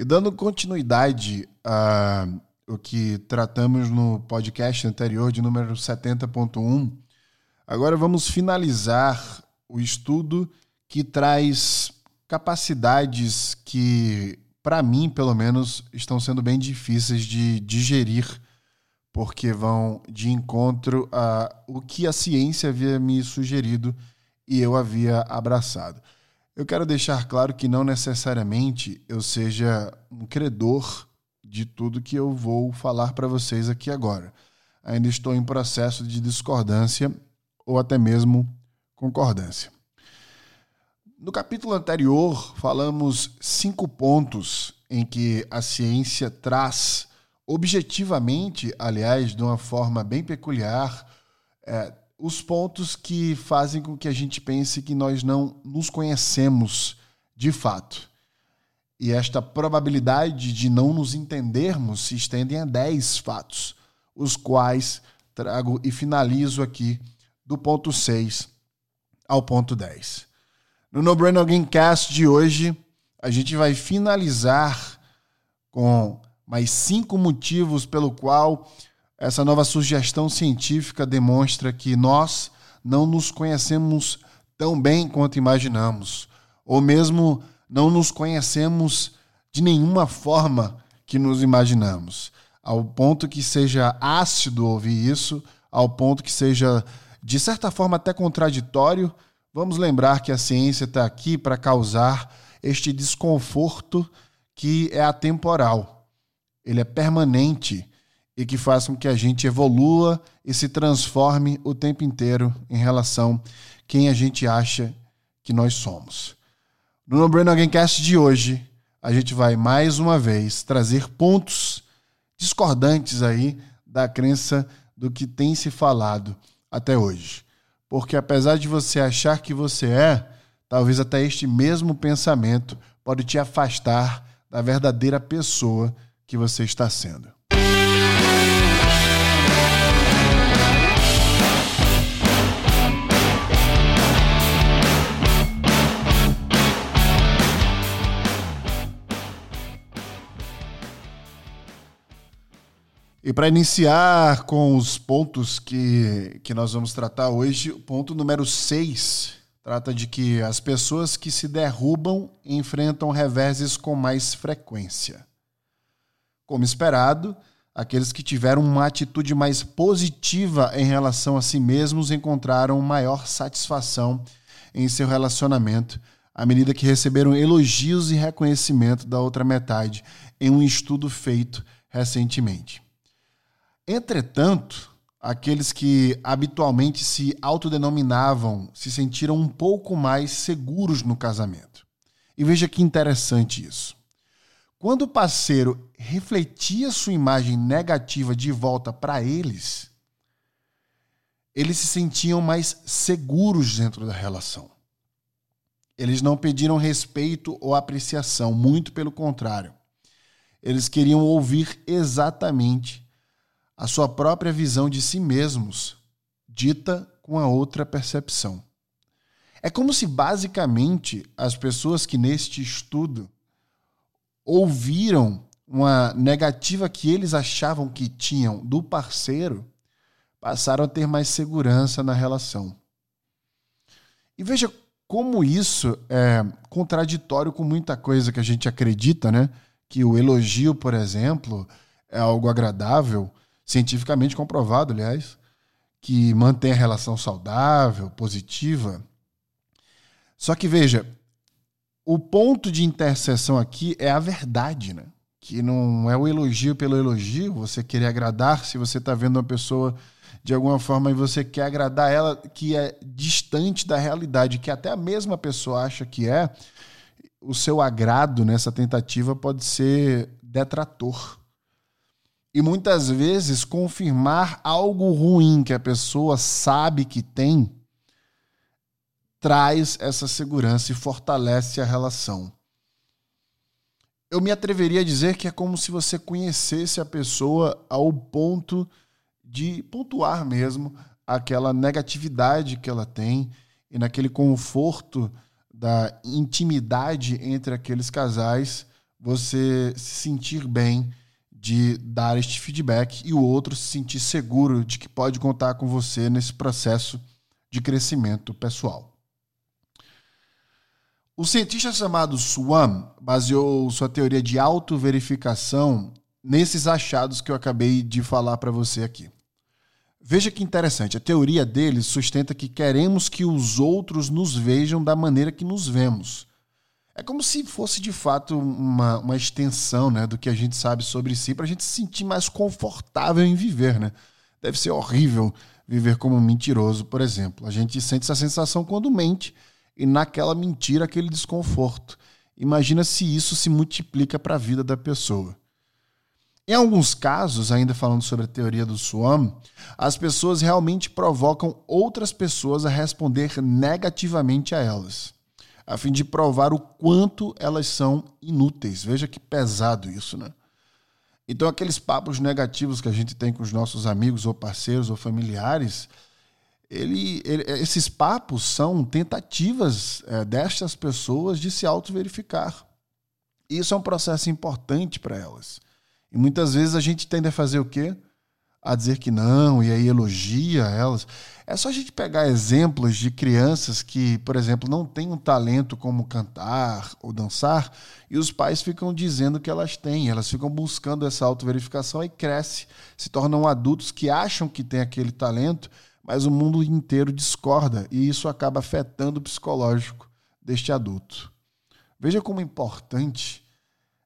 E dando continuidade a o que tratamos no podcast anterior de número 70.1, agora vamos finalizar o estudo que traz capacidades que, para mim, pelo menos, estão sendo bem difíceis de digerir, porque vão de encontro a o que a ciência havia me sugerido e eu havia abraçado. Eu quero deixar claro que não necessariamente eu seja um credor de tudo que eu vou falar para vocês aqui agora. Ainda estou em processo de discordância ou até mesmo concordância. No capítulo anterior, falamos cinco pontos em que a ciência traz, objetivamente, aliás, de uma forma bem peculiar, é, os pontos que fazem com que a gente pense que nós não nos conhecemos de fato. E esta probabilidade de não nos entendermos se estendem a 10 fatos, os quais trago e finalizo aqui do ponto 6 ao ponto 10. No No Brain Cast de hoje, a gente vai finalizar com mais cinco motivos pelo qual essa nova sugestão científica demonstra que nós não nos conhecemos tão bem quanto imaginamos, ou mesmo não nos conhecemos de nenhuma forma que nos imaginamos. Ao ponto que seja ácido ouvir isso, ao ponto que seja, de certa forma, até contraditório, Vamos lembrar que a ciência está aqui para causar este desconforto que é atemporal. Ele é permanente e que faz com que a gente evolua e se transforme o tempo inteiro em relação a quem a gente acha que nós somos. No No Brain Again de hoje, a gente vai mais uma vez trazer pontos discordantes aí da crença do que tem se falado até hoje. Porque apesar de você achar que você é, talvez até este mesmo pensamento pode te afastar da verdadeira pessoa que você está sendo. E para iniciar com os pontos que, que nós vamos tratar hoje, o ponto número 6 trata de que as pessoas que se derrubam enfrentam reveses com mais frequência. Como esperado, aqueles que tiveram uma atitude mais positiva em relação a si mesmos encontraram maior satisfação em seu relacionamento à medida que receberam elogios e reconhecimento da outra metade em um estudo feito recentemente. Entretanto, aqueles que habitualmente se autodenominavam se sentiram um pouco mais seguros no casamento. E veja que interessante isso. Quando o parceiro refletia sua imagem negativa de volta para eles, eles se sentiam mais seguros dentro da relação. Eles não pediram respeito ou apreciação, muito pelo contrário. Eles queriam ouvir exatamente a sua própria visão de si mesmos, dita com a outra percepção. É como se basicamente as pessoas que neste estudo ouviram uma negativa que eles achavam que tinham do parceiro, passaram a ter mais segurança na relação. E veja como isso é contraditório com muita coisa que a gente acredita, né? Que o elogio, por exemplo, é algo agradável, cientificamente comprovado, aliás, que mantém a relação saudável, positiva. Só que veja, o ponto de interseção aqui é a verdade, né? Que não é o elogio pelo elogio, você querer agradar, se você está vendo uma pessoa de alguma forma e você quer agradar ela que é distante da realidade, que até a mesma pessoa acha que é, o seu agrado nessa tentativa pode ser detrator. E muitas vezes confirmar algo ruim que a pessoa sabe que tem traz essa segurança e fortalece a relação. Eu me atreveria a dizer que é como se você conhecesse a pessoa ao ponto de pontuar mesmo aquela negatividade que ela tem e naquele conforto da intimidade entre aqueles casais, você se sentir bem de dar este feedback e o outro se sentir seguro de que pode contar com você nesse processo de crescimento pessoal. O cientista chamado Swan baseou sua teoria de autoverificação nesses achados que eu acabei de falar para você aqui. Veja que interessante, a teoria dele sustenta que queremos que os outros nos vejam da maneira que nos vemos. É como se fosse de fato uma, uma extensão né, do que a gente sabe sobre si para a gente se sentir mais confortável em viver. Né? Deve ser horrível viver como um mentiroso, por exemplo. A gente sente essa sensação quando mente e naquela mentira aquele desconforto. Imagina se isso se multiplica para a vida da pessoa. Em alguns casos, ainda falando sobre a teoria do Swam, as pessoas realmente provocam outras pessoas a responder negativamente a elas, a fim de provar o quanto elas são inúteis. Veja que pesado isso, né? Então, aqueles papos negativos que a gente tem com os nossos amigos ou parceiros ou familiares, ele, ele esses papos são tentativas é, destas pessoas de se auto-verificar. Isso é um processo importante para elas. E muitas vezes a gente tende a fazer o quê? A dizer que não, e aí elogia elas. É só a gente pegar exemplos de crianças que, por exemplo, não têm um talento como cantar ou dançar, e os pais ficam dizendo que elas têm, elas ficam buscando essa autoverificação e cresce, se tornam adultos que acham que têm aquele talento, mas o mundo inteiro discorda, e isso acaba afetando o psicológico deste adulto. Veja como importante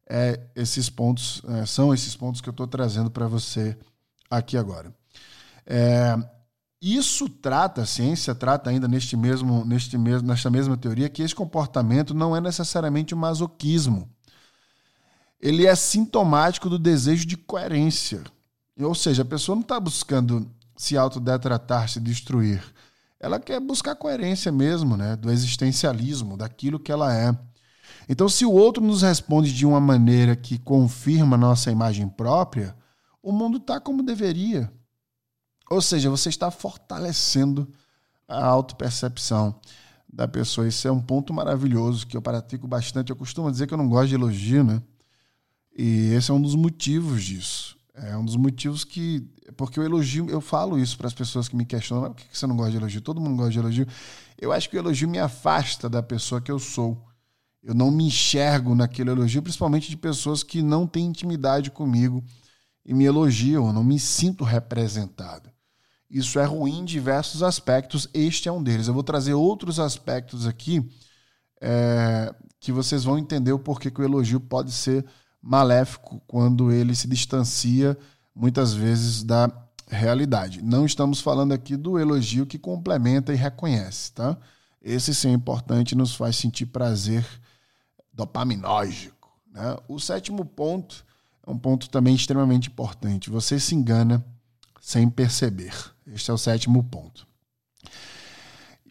é, esses pontos é, são esses pontos que eu estou trazendo para você aqui agora. É, isso trata, a ciência trata ainda neste mesmo, neste mesmo, nesta mesma teoria, que esse comportamento não é necessariamente um masoquismo. Ele é sintomático do desejo de coerência. Ou seja, a pessoa não está buscando se autodetratar, se destruir. Ela quer buscar coerência mesmo, né? Do existencialismo, daquilo que ela é. Então, se o outro nos responde de uma maneira que confirma nossa imagem própria, o mundo está como deveria. Ou seja, você está fortalecendo a autopercepção da pessoa. Isso é um ponto maravilhoso que eu pratico bastante. Eu costumo dizer que eu não gosto de elogio, né? E esse é um dos motivos disso. É um dos motivos que. Porque o elogio, eu falo isso para as pessoas que me questionam: por que você não gosta de elogio? Todo mundo gosta de elogio. Eu acho que o elogio me afasta da pessoa que eu sou. Eu não me enxergo naquele elogio, principalmente de pessoas que não têm intimidade comigo e me elogiam. Eu não me sinto representado. Isso é ruim em diversos aspectos. Este é um deles. Eu vou trazer outros aspectos aqui é, que vocês vão entender o porquê que o elogio pode ser maléfico quando ele se distancia muitas vezes da realidade. Não estamos falando aqui do elogio que complementa e reconhece, tá? Esse sim é importante nos faz sentir prazer dopaminógico. Né? O sétimo ponto é um ponto também extremamente importante. Você se engana sem perceber. Este é o sétimo ponto.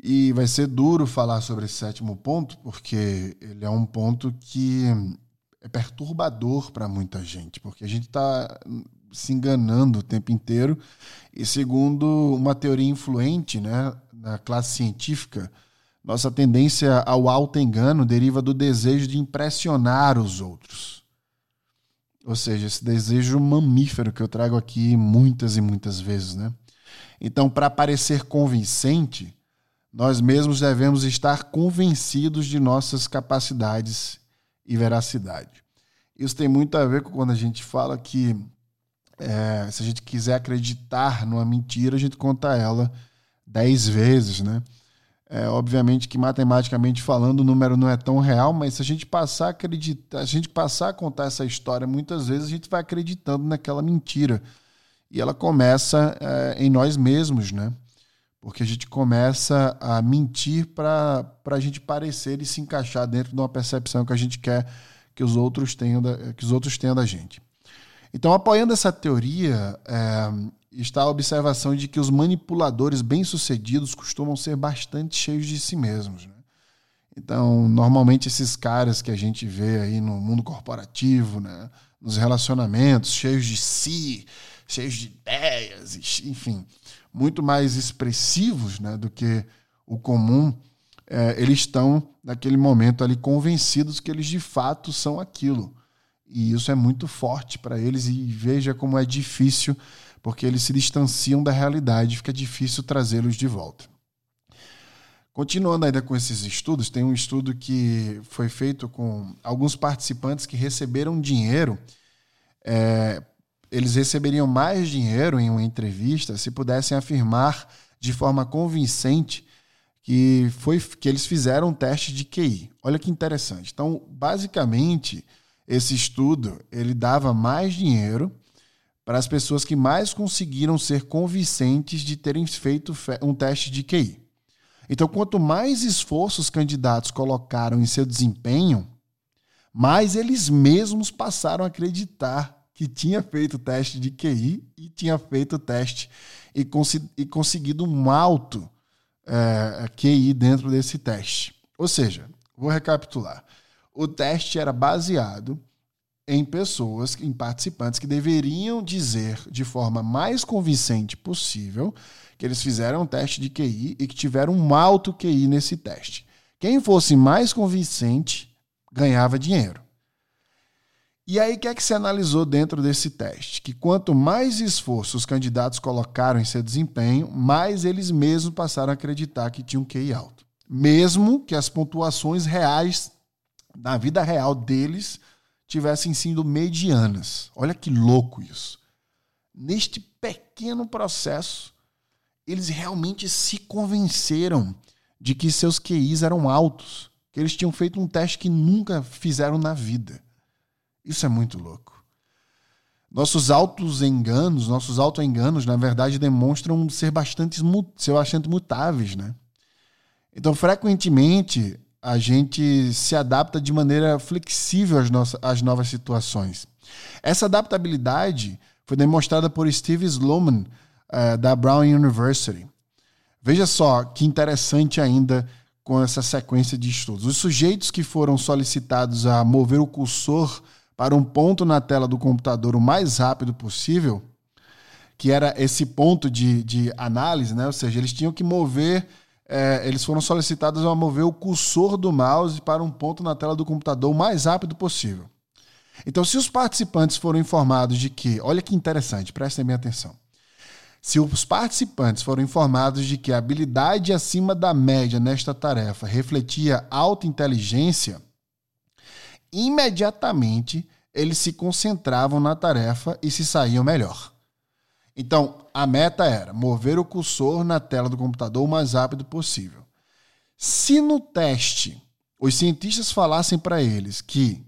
E vai ser duro falar sobre esse sétimo ponto, porque ele é um ponto que é perturbador para muita gente, porque a gente está se enganando o tempo inteiro. E segundo uma teoria influente né, na classe científica, nossa tendência ao auto-engano deriva do desejo de impressionar os outros. Ou seja, esse desejo mamífero que eu trago aqui muitas e muitas vezes, né? Então, para parecer convincente, nós mesmos devemos estar convencidos de nossas capacidades e veracidade. Isso tem muito a ver com quando a gente fala que é, se a gente quiser acreditar numa mentira, a gente conta ela dez vezes, né? É, obviamente que matematicamente falando o número não é tão real, mas se a gente passar a acreditar, a gente passar a contar essa história, muitas vezes a gente vai acreditando naquela mentira. E ela começa é, em nós mesmos, né? Porque a gente começa a mentir para a gente parecer e se encaixar dentro de uma percepção que a gente quer que os outros tenham da, que os outros tenham da gente. Então, apoiando essa teoria, é, está a observação de que os manipuladores bem-sucedidos costumam ser bastante cheios de si mesmos. Né? Então, normalmente esses caras que a gente vê aí no mundo corporativo, né? nos relacionamentos, cheios de si, cheios de ideias, enfim, muito mais expressivos né? do que o comum, é, eles estão naquele momento ali convencidos que eles de fato são aquilo. e isso é muito forte para eles e veja como é difícil, porque eles se distanciam da realidade, fica difícil trazê-los de volta. Continuando ainda com esses estudos, tem um estudo que foi feito com alguns participantes que receberam dinheiro. É, eles receberiam mais dinheiro em uma entrevista se pudessem afirmar de forma convincente que foi que eles fizeram um teste de QI. Olha que interessante. Então, basicamente, esse estudo ele dava mais dinheiro para as pessoas que mais conseguiram ser convincentes de terem feito um teste de QI. Então, quanto mais esforço os candidatos colocaram em seu desempenho, mais eles mesmos passaram a acreditar que tinha feito o teste de QI e tinha feito o teste e, cons e conseguido um alto é, QI dentro desse teste. Ou seja, vou recapitular. O teste era baseado em pessoas, em participantes que deveriam dizer de forma mais convincente possível que eles fizeram um teste de QI e que tiveram um alto QI nesse teste. Quem fosse mais convincente ganhava dinheiro. E aí, o que é que se analisou dentro desse teste? Que quanto mais esforço os candidatos colocaram em seu desempenho, mais eles mesmos passaram a acreditar que tinham um QI alto. Mesmo que as pontuações reais, na vida real deles, tivessem sido medianas. Olha que louco isso. Neste pequeno processo, eles realmente se convenceram de que seus QIs eram altos, que eles tinham feito um teste que nunca fizeram na vida. Isso é muito louco. Nossos autos enganos, nossos auto-enganos, na verdade, demonstram ser bastante, ser bastante mutáveis, né? Então, frequentemente, a gente se adapta de maneira flexível às, nossas, às novas situações. Essa adaptabilidade foi demonstrada por Steve Sloman, uh, da Brown University. Veja só que interessante ainda com essa sequência de estudos. Os sujeitos que foram solicitados a mover o cursor para um ponto na tela do computador o mais rápido possível, que era esse ponto de, de análise, né? ou seja, eles tinham que mover é, eles foram solicitados a mover o cursor do mouse para um ponto na tela do computador o mais rápido possível. Então, se os participantes foram informados de que, olha que interessante, prestem bem atenção. Se os participantes foram informados de que a habilidade acima da média nesta tarefa refletia alta inteligência, imediatamente eles se concentravam na tarefa e se saíam melhor. Então, a meta era mover o cursor na tela do computador o mais rápido possível. Se no teste os cientistas falassem para eles que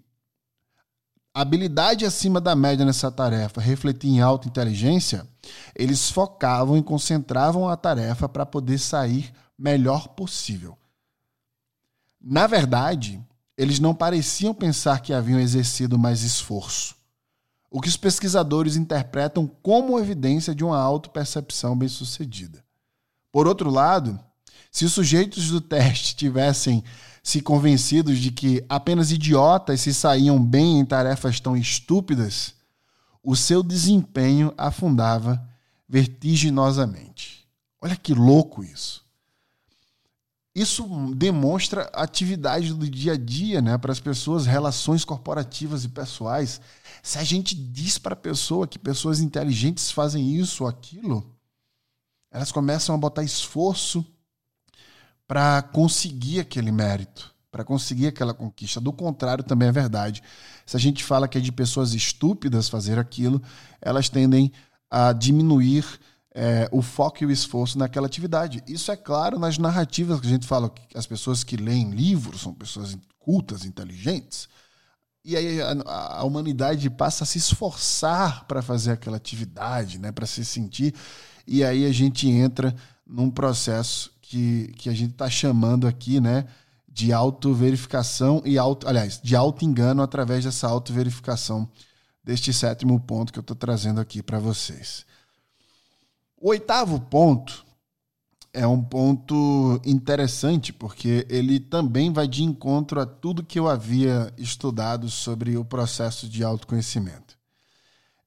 habilidade acima da média nessa tarefa refletia em alta inteligência, eles focavam e concentravam a tarefa para poder sair melhor possível. Na verdade, eles não pareciam pensar que haviam exercido mais esforço o que os pesquisadores interpretam como evidência de uma autopercepção bem-sucedida. Por outro lado, se os sujeitos do teste tivessem se convencidos de que apenas idiotas se saíam bem em tarefas tão estúpidas, o seu desempenho afundava vertiginosamente. Olha que louco isso. Isso demonstra atividade do dia a dia né, para as pessoas, relações corporativas e pessoais. Se a gente diz para a pessoa que pessoas inteligentes fazem isso ou aquilo, elas começam a botar esforço para conseguir aquele mérito, para conseguir aquela conquista. Do contrário, também é verdade. Se a gente fala que é de pessoas estúpidas fazer aquilo, elas tendem a diminuir é, o foco e o esforço naquela atividade. Isso é claro nas narrativas que a gente fala que as pessoas que leem livros são pessoas cultas, inteligentes. E aí a, a humanidade passa a se esforçar para fazer aquela atividade, né, para se sentir. E aí a gente entra num processo que, que a gente está chamando aqui, né, de autoverificação e auto, aliás, de auto-engano através dessa autoverificação deste sétimo ponto que eu estou trazendo aqui para vocês. O oitavo ponto é um ponto interessante, porque ele também vai de encontro a tudo que eu havia estudado sobre o processo de autoconhecimento.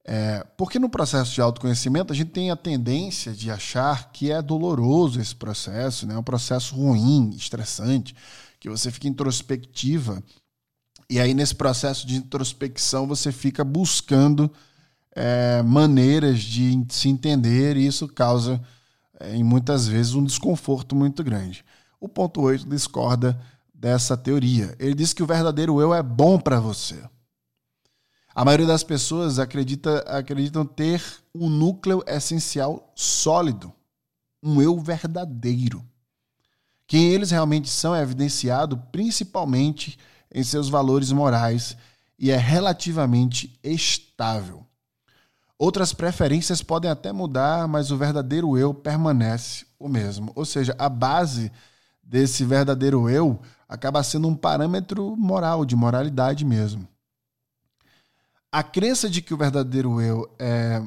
É, porque no processo de autoconhecimento a gente tem a tendência de achar que é doloroso esse processo, né? é um processo ruim, estressante, que você fica introspectiva E aí, nesse processo de introspecção, você fica buscando é, maneiras de se entender, e isso causa, é, em muitas vezes, um desconforto muito grande. O ponto 8 discorda dessa teoria. Ele diz que o verdadeiro eu é bom para você. A maioria das pessoas acredita, acreditam ter um núcleo essencial sólido, um eu verdadeiro. Quem eles realmente são é evidenciado principalmente em seus valores morais e é relativamente estável. Outras preferências podem até mudar, mas o verdadeiro eu permanece o mesmo. Ou seja, a base desse verdadeiro eu acaba sendo um parâmetro moral, de moralidade mesmo. A crença de que o verdadeiro eu é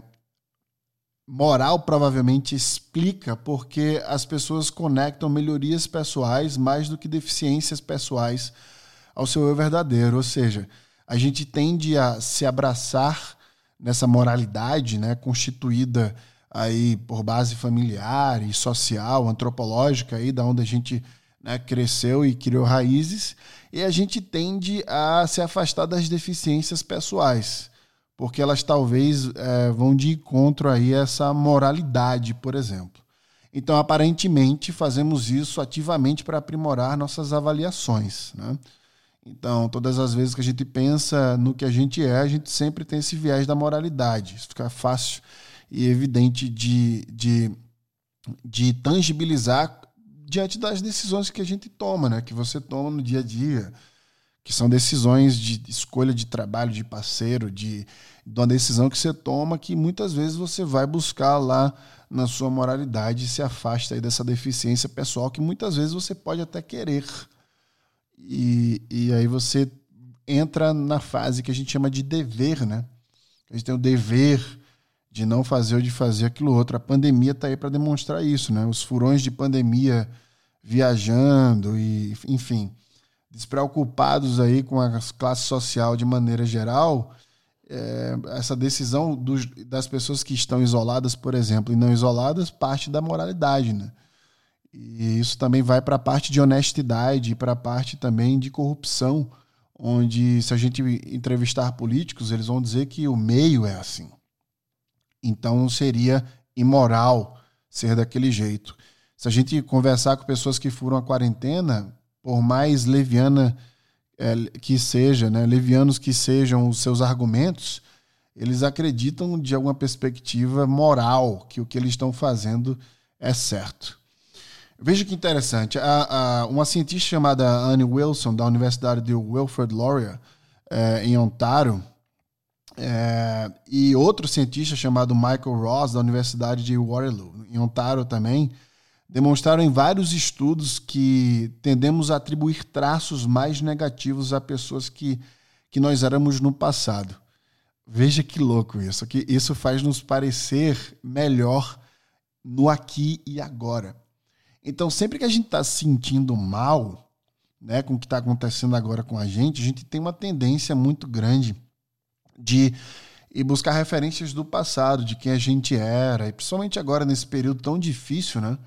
moral provavelmente explica porque as pessoas conectam melhorias pessoais mais do que deficiências pessoais ao seu eu verdadeiro. Ou seja, a gente tende a se abraçar nessa moralidade, né, constituída aí por base familiar e social, antropológica aí da onde a gente né, cresceu e criou raízes, e a gente tende a se afastar das deficiências pessoais, porque elas talvez é, vão de encontro aí a essa moralidade, por exemplo. Então, aparentemente, fazemos isso ativamente para aprimorar nossas avaliações. Né? Então, todas as vezes que a gente pensa no que a gente é, a gente sempre tem esse viés da moralidade. Isso fica fácil e evidente de, de, de tangibilizar diante das decisões que a gente toma, né? que você toma no dia a dia, que são decisões de escolha de trabalho, de parceiro, de, de uma decisão que você toma que muitas vezes você vai buscar lá na sua moralidade e se afasta aí dessa deficiência pessoal que muitas vezes você pode até querer e, e aí você entra na fase que a gente chama de dever, né? A gente tem o dever de não fazer ou de fazer aquilo outro. A pandemia está aí para demonstrar isso, né? Os furões de pandemia viajando e, enfim, despreocupados aí com a classe social de maneira geral, é, essa decisão dos, das pessoas que estão isoladas, por exemplo, e não isoladas, parte da moralidade, né? E isso também vai para a parte de honestidade, para a parte também de corrupção, onde se a gente entrevistar políticos, eles vão dizer que o meio é assim. Então seria imoral ser daquele jeito. Se a gente conversar com pessoas que foram à quarentena, por mais leviana é, que seja, né, levianos que sejam os seus argumentos, eles acreditam de alguma perspectiva moral que o que eles estão fazendo é certo. Veja que interessante. A, a, uma cientista chamada Anne Wilson, da Universidade de Wilfrid Laurier, é, em Ontário, é, e outro cientista chamado Michael Ross, da Universidade de Waterloo, em Ontário também, demonstraram em vários estudos que tendemos a atribuir traços mais negativos a pessoas que, que nós éramos no passado. Veja que louco isso, que isso faz nos parecer melhor no aqui e agora. Então, sempre que a gente está se sentindo mal, né, com o que está acontecendo agora com a gente, a gente tem uma tendência muito grande de ir buscar referências do passado, de quem a gente era, e principalmente agora nesse período tão difícil, né?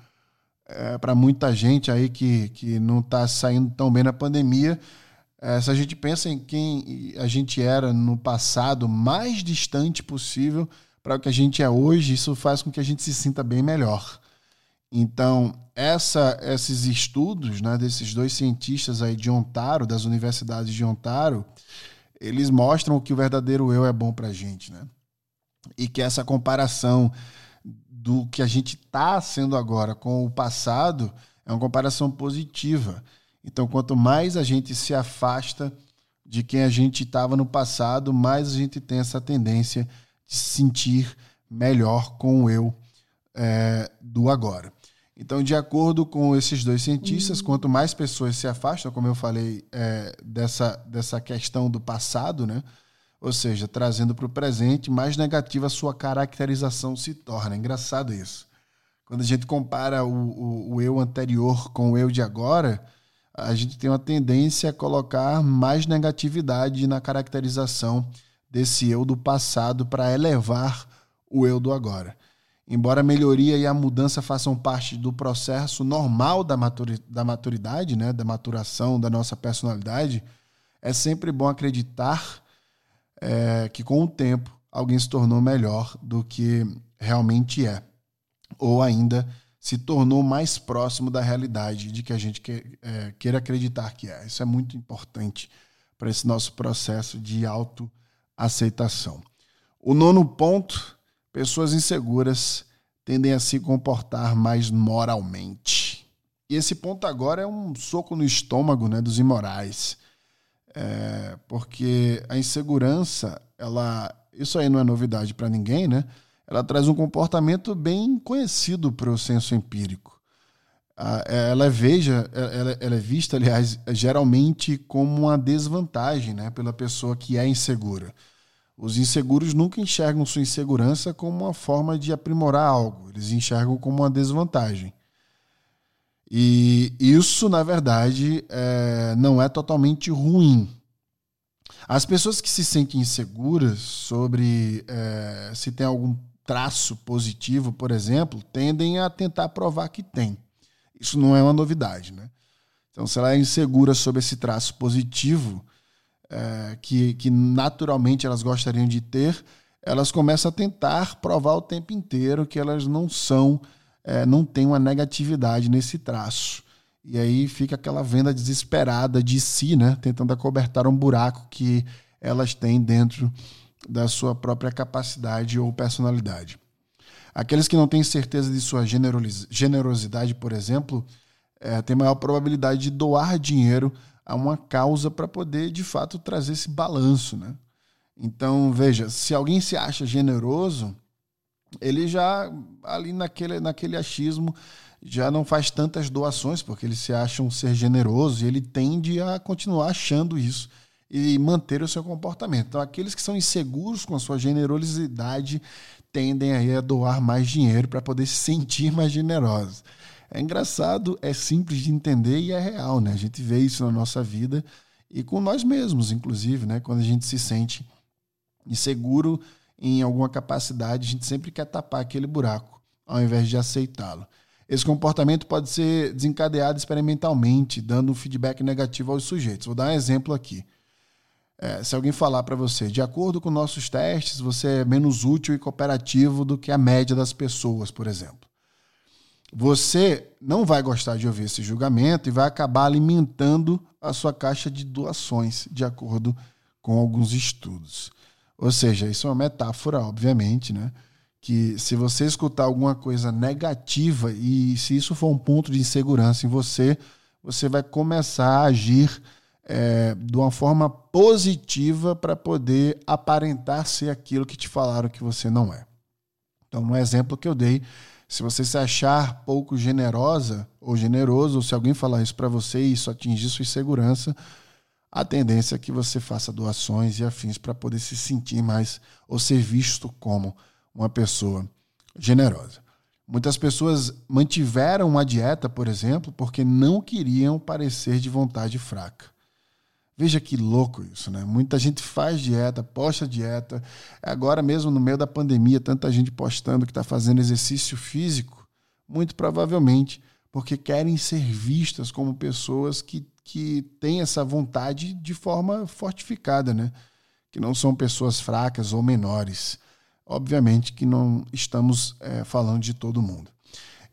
É, para muita gente aí que, que não está saindo tão bem na pandemia, é, se a gente pensa em quem a gente era no passado, mais distante possível para o que a gente é hoje, isso faz com que a gente se sinta bem melhor. Então, essa, esses estudos né, desses dois cientistas aí de Ontário, das universidades de Ontário, eles mostram que o verdadeiro eu é bom para a gente. Né? E que essa comparação do que a gente está sendo agora com o passado é uma comparação positiva. Então, quanto mais a gente se afasta de quem a gente estava no passado, mais a gente tem essa tendência de se sentir melhor com o eu é, do agora. Então, de acordo com esses dois cientistas, uhum. quanto mais pessoas se afastam, como eu falei, é, dessa, dessa questão do passado, né? ou seja, trazendo para o presente, mais negativa a sua caracterização se torna. Engraçado isso. Quando a gente compara o, o, o eu anterior com o eu de agora, a gente tem uma tendência a colocar mais negatividade na caracterização desse eu do passado para elevar o eu do agora. Embora a melhoria e a mudança façam parte do processo normal da, maturidade, né, da maturação da nossa personalidade, é sempre bom acreditar é, que com o tempo alguém se tornou melhor do que realmente é, ou ainda se tornou mais próximo da realidade de que a gente quer, é, queira acreditar que é. Isso é muito importante para esse nosso processo de autoaceitação. O nono ponto: pessoas inseguras tendem a se comportar mais moralmente. E esse ponto agora é um soco no estômago né, dos imorais. É, porque a insegurança, ela, isso aí não é novidade para ninguém, né? Ela traz um comportamento bem conhecido para o senso empírico. Ela é, veja, ela, ela é vista, aliás, geralmente como uma desvantagem, né, pela pessoa que é insegura. Os inseguros nunca enxergam sua insegurança como uma forma de aprimorar algo, eles enxergam como uma desvantagem. E isso, na verdade, é, não é totalmente ruim. As pessoas que se sentem inseguras sobre é, se tem algum traço positivo, por exemplo, tendem a tentar provar que tem. Isso não é uma novidade, né? Então, se ela é insegura sobre esse traço positivo, é, que, que naturalmente elas gostariam de ter, elas começam a tentar provar o tempo inteiro que elas não são, é, não têm uma negatividade nesse traço. E aí fica aquela venda desesperada de si, né? Tentando acobertar um buraco que elas têm dentro da sua própria capacidade ou personalidade. Aqueles que não têm certeza de sua generosidade, por exemplo, é, têm maior probabilidade de doar dinheiro a uma causa para poder, de fato, trazer esse balanço. Né? Então, veja, se alguém se acha generoso, ele já, ali naquele, naquele achismo, já não faz tantas doações, porque ele se acha um ser generoso e ele tende a continuar achando isso e manter o seu comportamento. Então, aqueles que são inseguros com a sua generosidade tendem aí a doar mais dinheiro para poder se sentir mais generosos. É engraçado, é simples de entender e é real, né? A gente vê isso na nossa vida e com nós mesmos, inclusive, né? Quando a gente se sente inseguro em alguma capacidade, a gente sempre quer tapar aquele buraco, ao invés de aceitá-lo. Esse comportamento pode ser desencadeado experimentalmente, dando um feedback negativo aos sujeitos. Vou dar um exemplo aqui. É, se alguém falar para você, de acordo com nossos testes, você é menos útil e cooperativo do que a média das pessoas, por exemplo você não vai gostar de ouvir esse julgamento e vai acabar alimentando a sua caixa de doações, de acordo com alguns estudos. Ou seja, isso é uma metáfora, obviamente, né? Que se você escutar alguma coisa negativa e se isso for um ponto de insegurança em você, você vai começar a agir é, de uma forma positiva para poder aparentar ser aquilo que te falaram que você não é. Então, um exemplo que eu dei se você se achar pouco generosa ou generoso, ou se alguém falar isso para você e isso atingir sua insegurança, a tendência é que você faça doações e afins para poder se sentir mais ou ser visto como uma pessoa generosa. Muitas pessoas mantiveram uma dieta, por exemplo, porque não queriam parecer de vontade fraca. Veja que louco isso, né? Muita gente faz dieta, posta dieta. Agora mesmo no meio da pandemia, tanta gente postando que está fazendo exercício físico, muito provavelmente porque querem ser vistas como pessoas que, que têm essa vontade de forma fortificada, né? Que não são pessoas fracas ou menores. Obviamente que não estamos é, falando de todo mundo.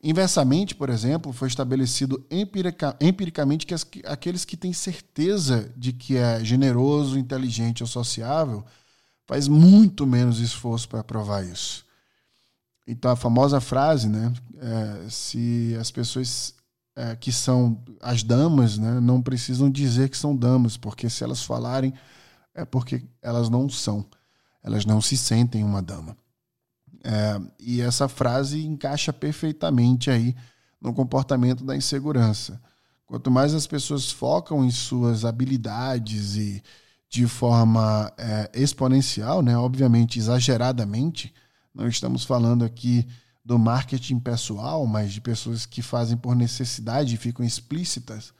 Inversamente, por exemplo, foi estabelecido empirica, empiricamente que, as, que aqueles que têm certeza de que é generoso, inteligente ou sociável faz muito menos esforço para provar isso. Então a famosa frase, né, é, se as pessoas é, que são as damas, né, não precisam dizer que são damas, porque se elas falarem é porque elas não são, elas não se sentem uma dama. É, e essa frase encaixa perfeitamente aí no comportamento da insegurança. Quanto mais as pessoas focam em suas habilidades e de forma é, exponencial, né, obviamente exageradamente, não estamos falando aqui do marketing pessoal, mas de pessoas que fazem por necessidade e ficam explícitas,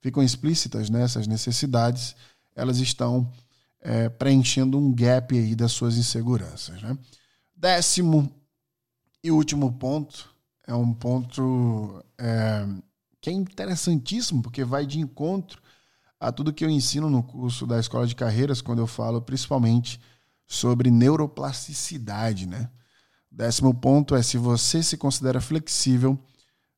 ficam explícitas nessas necessidades, elas estão é, preenchendo um gap aí das suas inseguranças. Né? Décimo e último ponto é um ponto é, que é interessantíssimo, porque vai de encontro a tudo que eu ensino no curso da Escola de Carreiras, quando eu falo principalmente sobre neuroplasticidade, né? Décimo ponto é se você se considera flexível,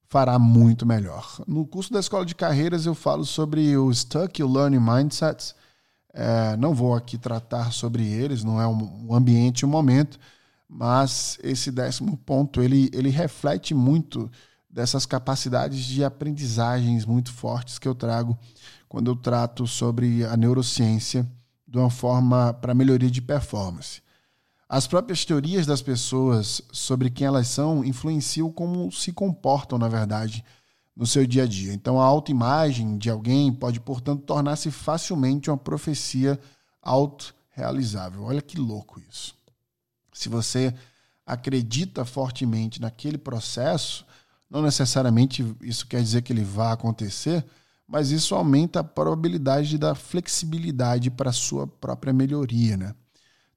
fará muito melhor. No curso da Escola de Carreiras eu falo sobre o Stuck Learning Mindsets. É, não vou aqui tratar sobre eles, não é um ambiente um momento, mas esse décimo ponto ele, ele reflete muito dessas capacidades de aprendizagens muito fortes que eu trago quando eu trato sobre a neurociência de uma forma para melhoria de performance. As próprias teorias das pessoas sobre quem elas são influenciam como se comportam, na verdade, no seu dia a dia. Então, a autoimagem de alguém pode, portanto, tornar-se facilmente uma profecia autorrealizável. Olha que louco isso. Se você acredita fortemente naquele processo, não necessariamente isso quer dizer que ele vá acontecer, mas isso aumenta a probabilidade da flexibilidade para a sua própria melhoria, né?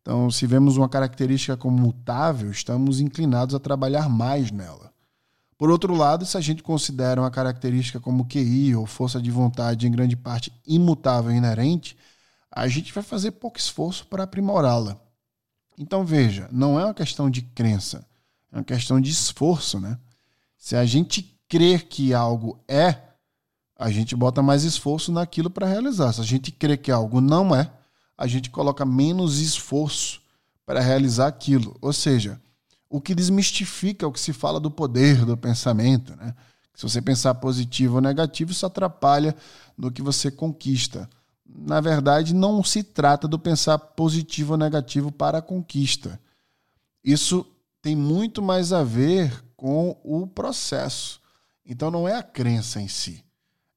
Então, se vemos uma característica como mutável, estamos inclinados a trabalhar mais nela. Por outro lado, se a gente considera uma característica como QI ou força de vontade em grande parte imutável e inerente, a gente vai fazer pouco esforço para aprimorá-la. Então veja, não é uma questão de crença, é uma questão de esforço, né? Se a gente crer que algo é, a gente bota mais esforço naquilo para realizar. Se a gente crê que algo não é, a gente coloca menos esforço para realizar aquilo. Ou seja, o que desmistifica o que se fala do poder do pensamento. Né? Se você pensar positivo ou negativo, isso atrapalha no que você conquista. Na verdade, não se trata do pensar positivo ou negativo para a conquista. Isso tem muito mais a ver com o processo. Então, não é a crença em si.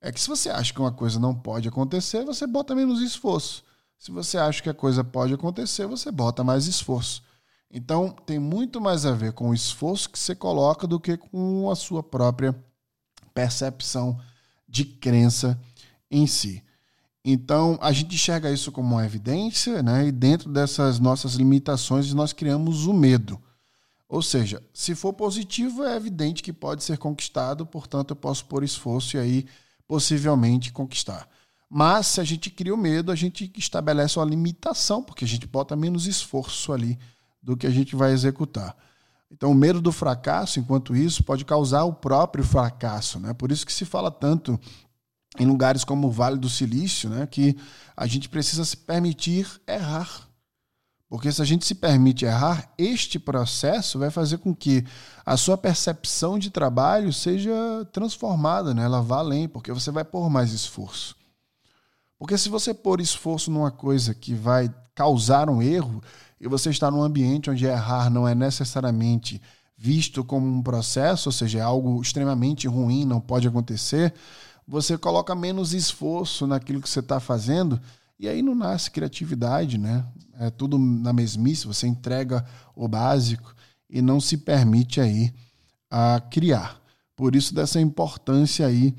É que se você acha que uma coisa não pode acontecer, você bota menos esforço. Se você acha que a coisa pode acontecer, você bota mais esforço. Então, tem muito mais a ver com o esforço que você coloca do que com a sua própria percepção de crença em si. Então, a gente enxerga isso como uma evidência, né? e dentro dessas nossas limitações, nós criamos o medo. Ou seja, se for positivo, é evidente que pode ser conquistado, portanto, eu posso pôr esforço e aí possivelmente conquistar. Mas se a gente cria o medo, a gente estabelece uma limitação, porque a gente bota menos esforço ali do que a gente vai executar. Então, o medo do fracasso, enquanto isso, pode causar o próprio fracasso. Né? Por isso que se fala tanto em lugares como o Vale do Silício, né, que a gente precisa se permitir errar. Porque se a gente se permite errar, este processo vai fazer com que a sua percepção de trabalho seja transformada, né? ela vá além, porque você vai pôr mais esforço. Porque se você pôr esforço numa coisa que vai causar um erro, e você está num ambiente onde errar não é necessariamente visto como um processo, ou seja, é algo extremamente ruim, não pode acontecer, você coloca menos esforço naquilo que você está fazendo e aí não nasce criatividade, né? É tudo na mesmice, você entrega o básico e não se permite aí a criar. Por isso dessa importância aí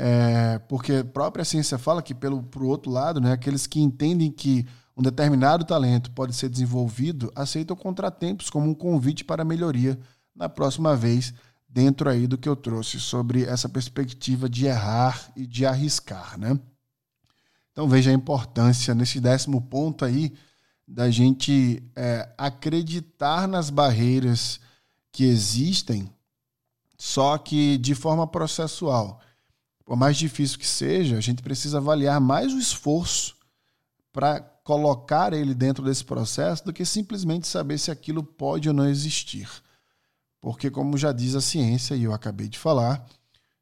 é, porque a própria ciência fala que, pelo pro outro lado, né, aqueles que entendem que um determinado talento pode ser desenvolvido aceitam contratempos como um convite para melhoria na próxima vez, dentro aí do que eu trouxe sobre essa perspectiva de errar e de arriscar. Né? Então veja a importância nesse décimo ponto aí da gente é, acreditar nas barreiras que existem, só que de forma processual por mais difícil que seja, a gente precisa avaliar mais o esforço para colocar ele dentro desse processo do que simplesmente saber se aquilo pode ou não existir. Porque, como já diz a ciência, e eu acabei de falar,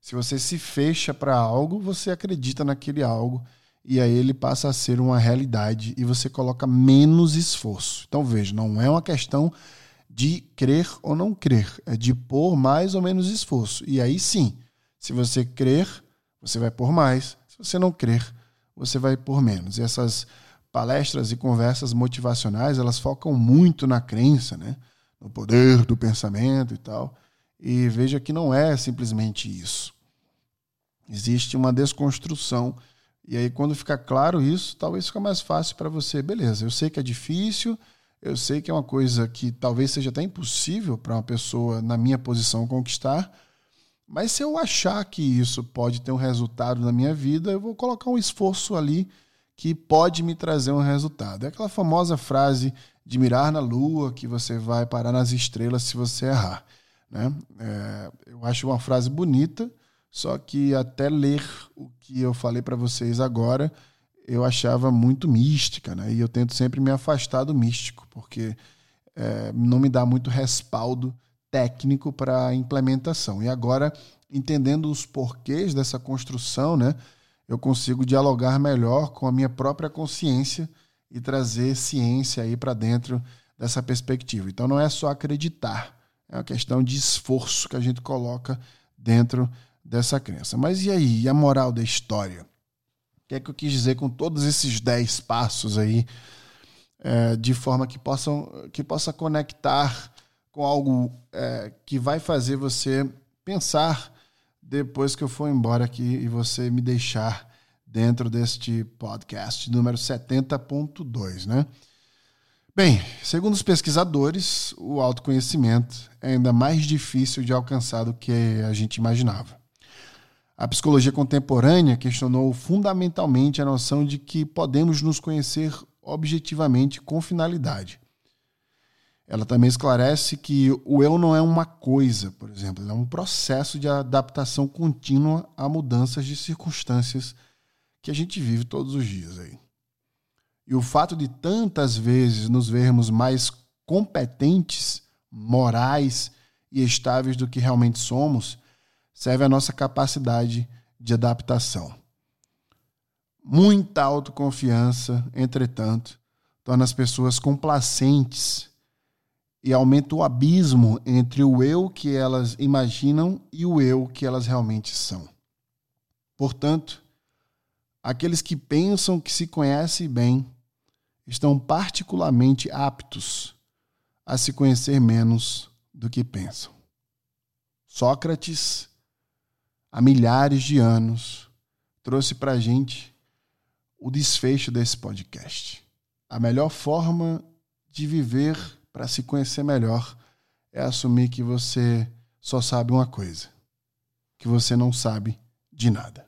se você se fecha para algo, você acredita naquele algo e aí ele passa a ser uma realidade e você coloca menos esforço. Então veja, não é uma questão de crer ou não crer, é de pôr mais ou menos esforço. E aí sim, se você crer, você vai por mais. Se você não crer, você vai por menos. E essas palestras e conversas motivacionais, elas focam muito na crença, né? No poder do pensamento e tal. E veja que não é simplesmente isso. Existe uma desconstrução. E aí, quando fica claro isso, talvez fica mais fácil para você. Beleza, eu sei que é difícil, eu sei que é uma coisa que talvez seja até impossível para uma pessoa na minha posição conquistar, Mas se eu achar que isso pode ter um resultado na minha vida, eu vou colocar um esforço ali que pode me trazer um resultado. É aquela famosa frase de mirar na lua que você vai parar nas estrelas se você errar. Né? É, eu acho uma frase bonita, só que até ler o que eu falei para vocês agora, eu achava muito mística, né? E eu tento sempre me afastar do místico, porque é, não me dá muito respaldo técnico para a implementação. E agora, entendendo os porquês dessa construção, né, eu consigo dialogar melhor com a minha própria consciência e trazer ciência aí para dentro dessa perspectiva. Então não é só acreditar, é uma questão de esforço que a gente coloca dentro dessa crença. Mas e aí, e a moral da história? O que é que eu quis dizer com todos esses dez passos aí, é, de forma que, possam, que possa conectar com algo é, que vai fazer você pensar depois que eu for embora aqui e você me deixar dentro deste podcast número 70.2, né? Bem, segundo os pesquisadores, o autoconhecimento é ainda mais difícil de alcançar do que a gente imaginava. A psicologia contemporânea questionou fundamentalmente a noção de que podemos nos conhecer objetivamente com finalidade. Ela também esclarece que o eu não é uma coisa, por exemplo, é um processo de adaptação contínua a mudanças de circunstâncias que a gente vive todos os dias aí. E o fato de tantas vezes nos vermos mais competentes, morais e estáveis do que realmente somos, serve à nossa capacidade de adaptação. Muita autoconfiança, entretanto, torna as pessoas complacentes e aumenta o abismo entre o eu que elas imaginam e o eu que elas realmente são. Portanto, aqueles que pensam que se conhecem bem estão particularmente aptos a se conhecer menos do que pensam. Sócrates, há milhares de anos, trouxe para a gente o desfecho desse podcast. A melhor forma de viver para se conhecer melhor é assumir que você só sabe uma coisa: que você não sabe de nada.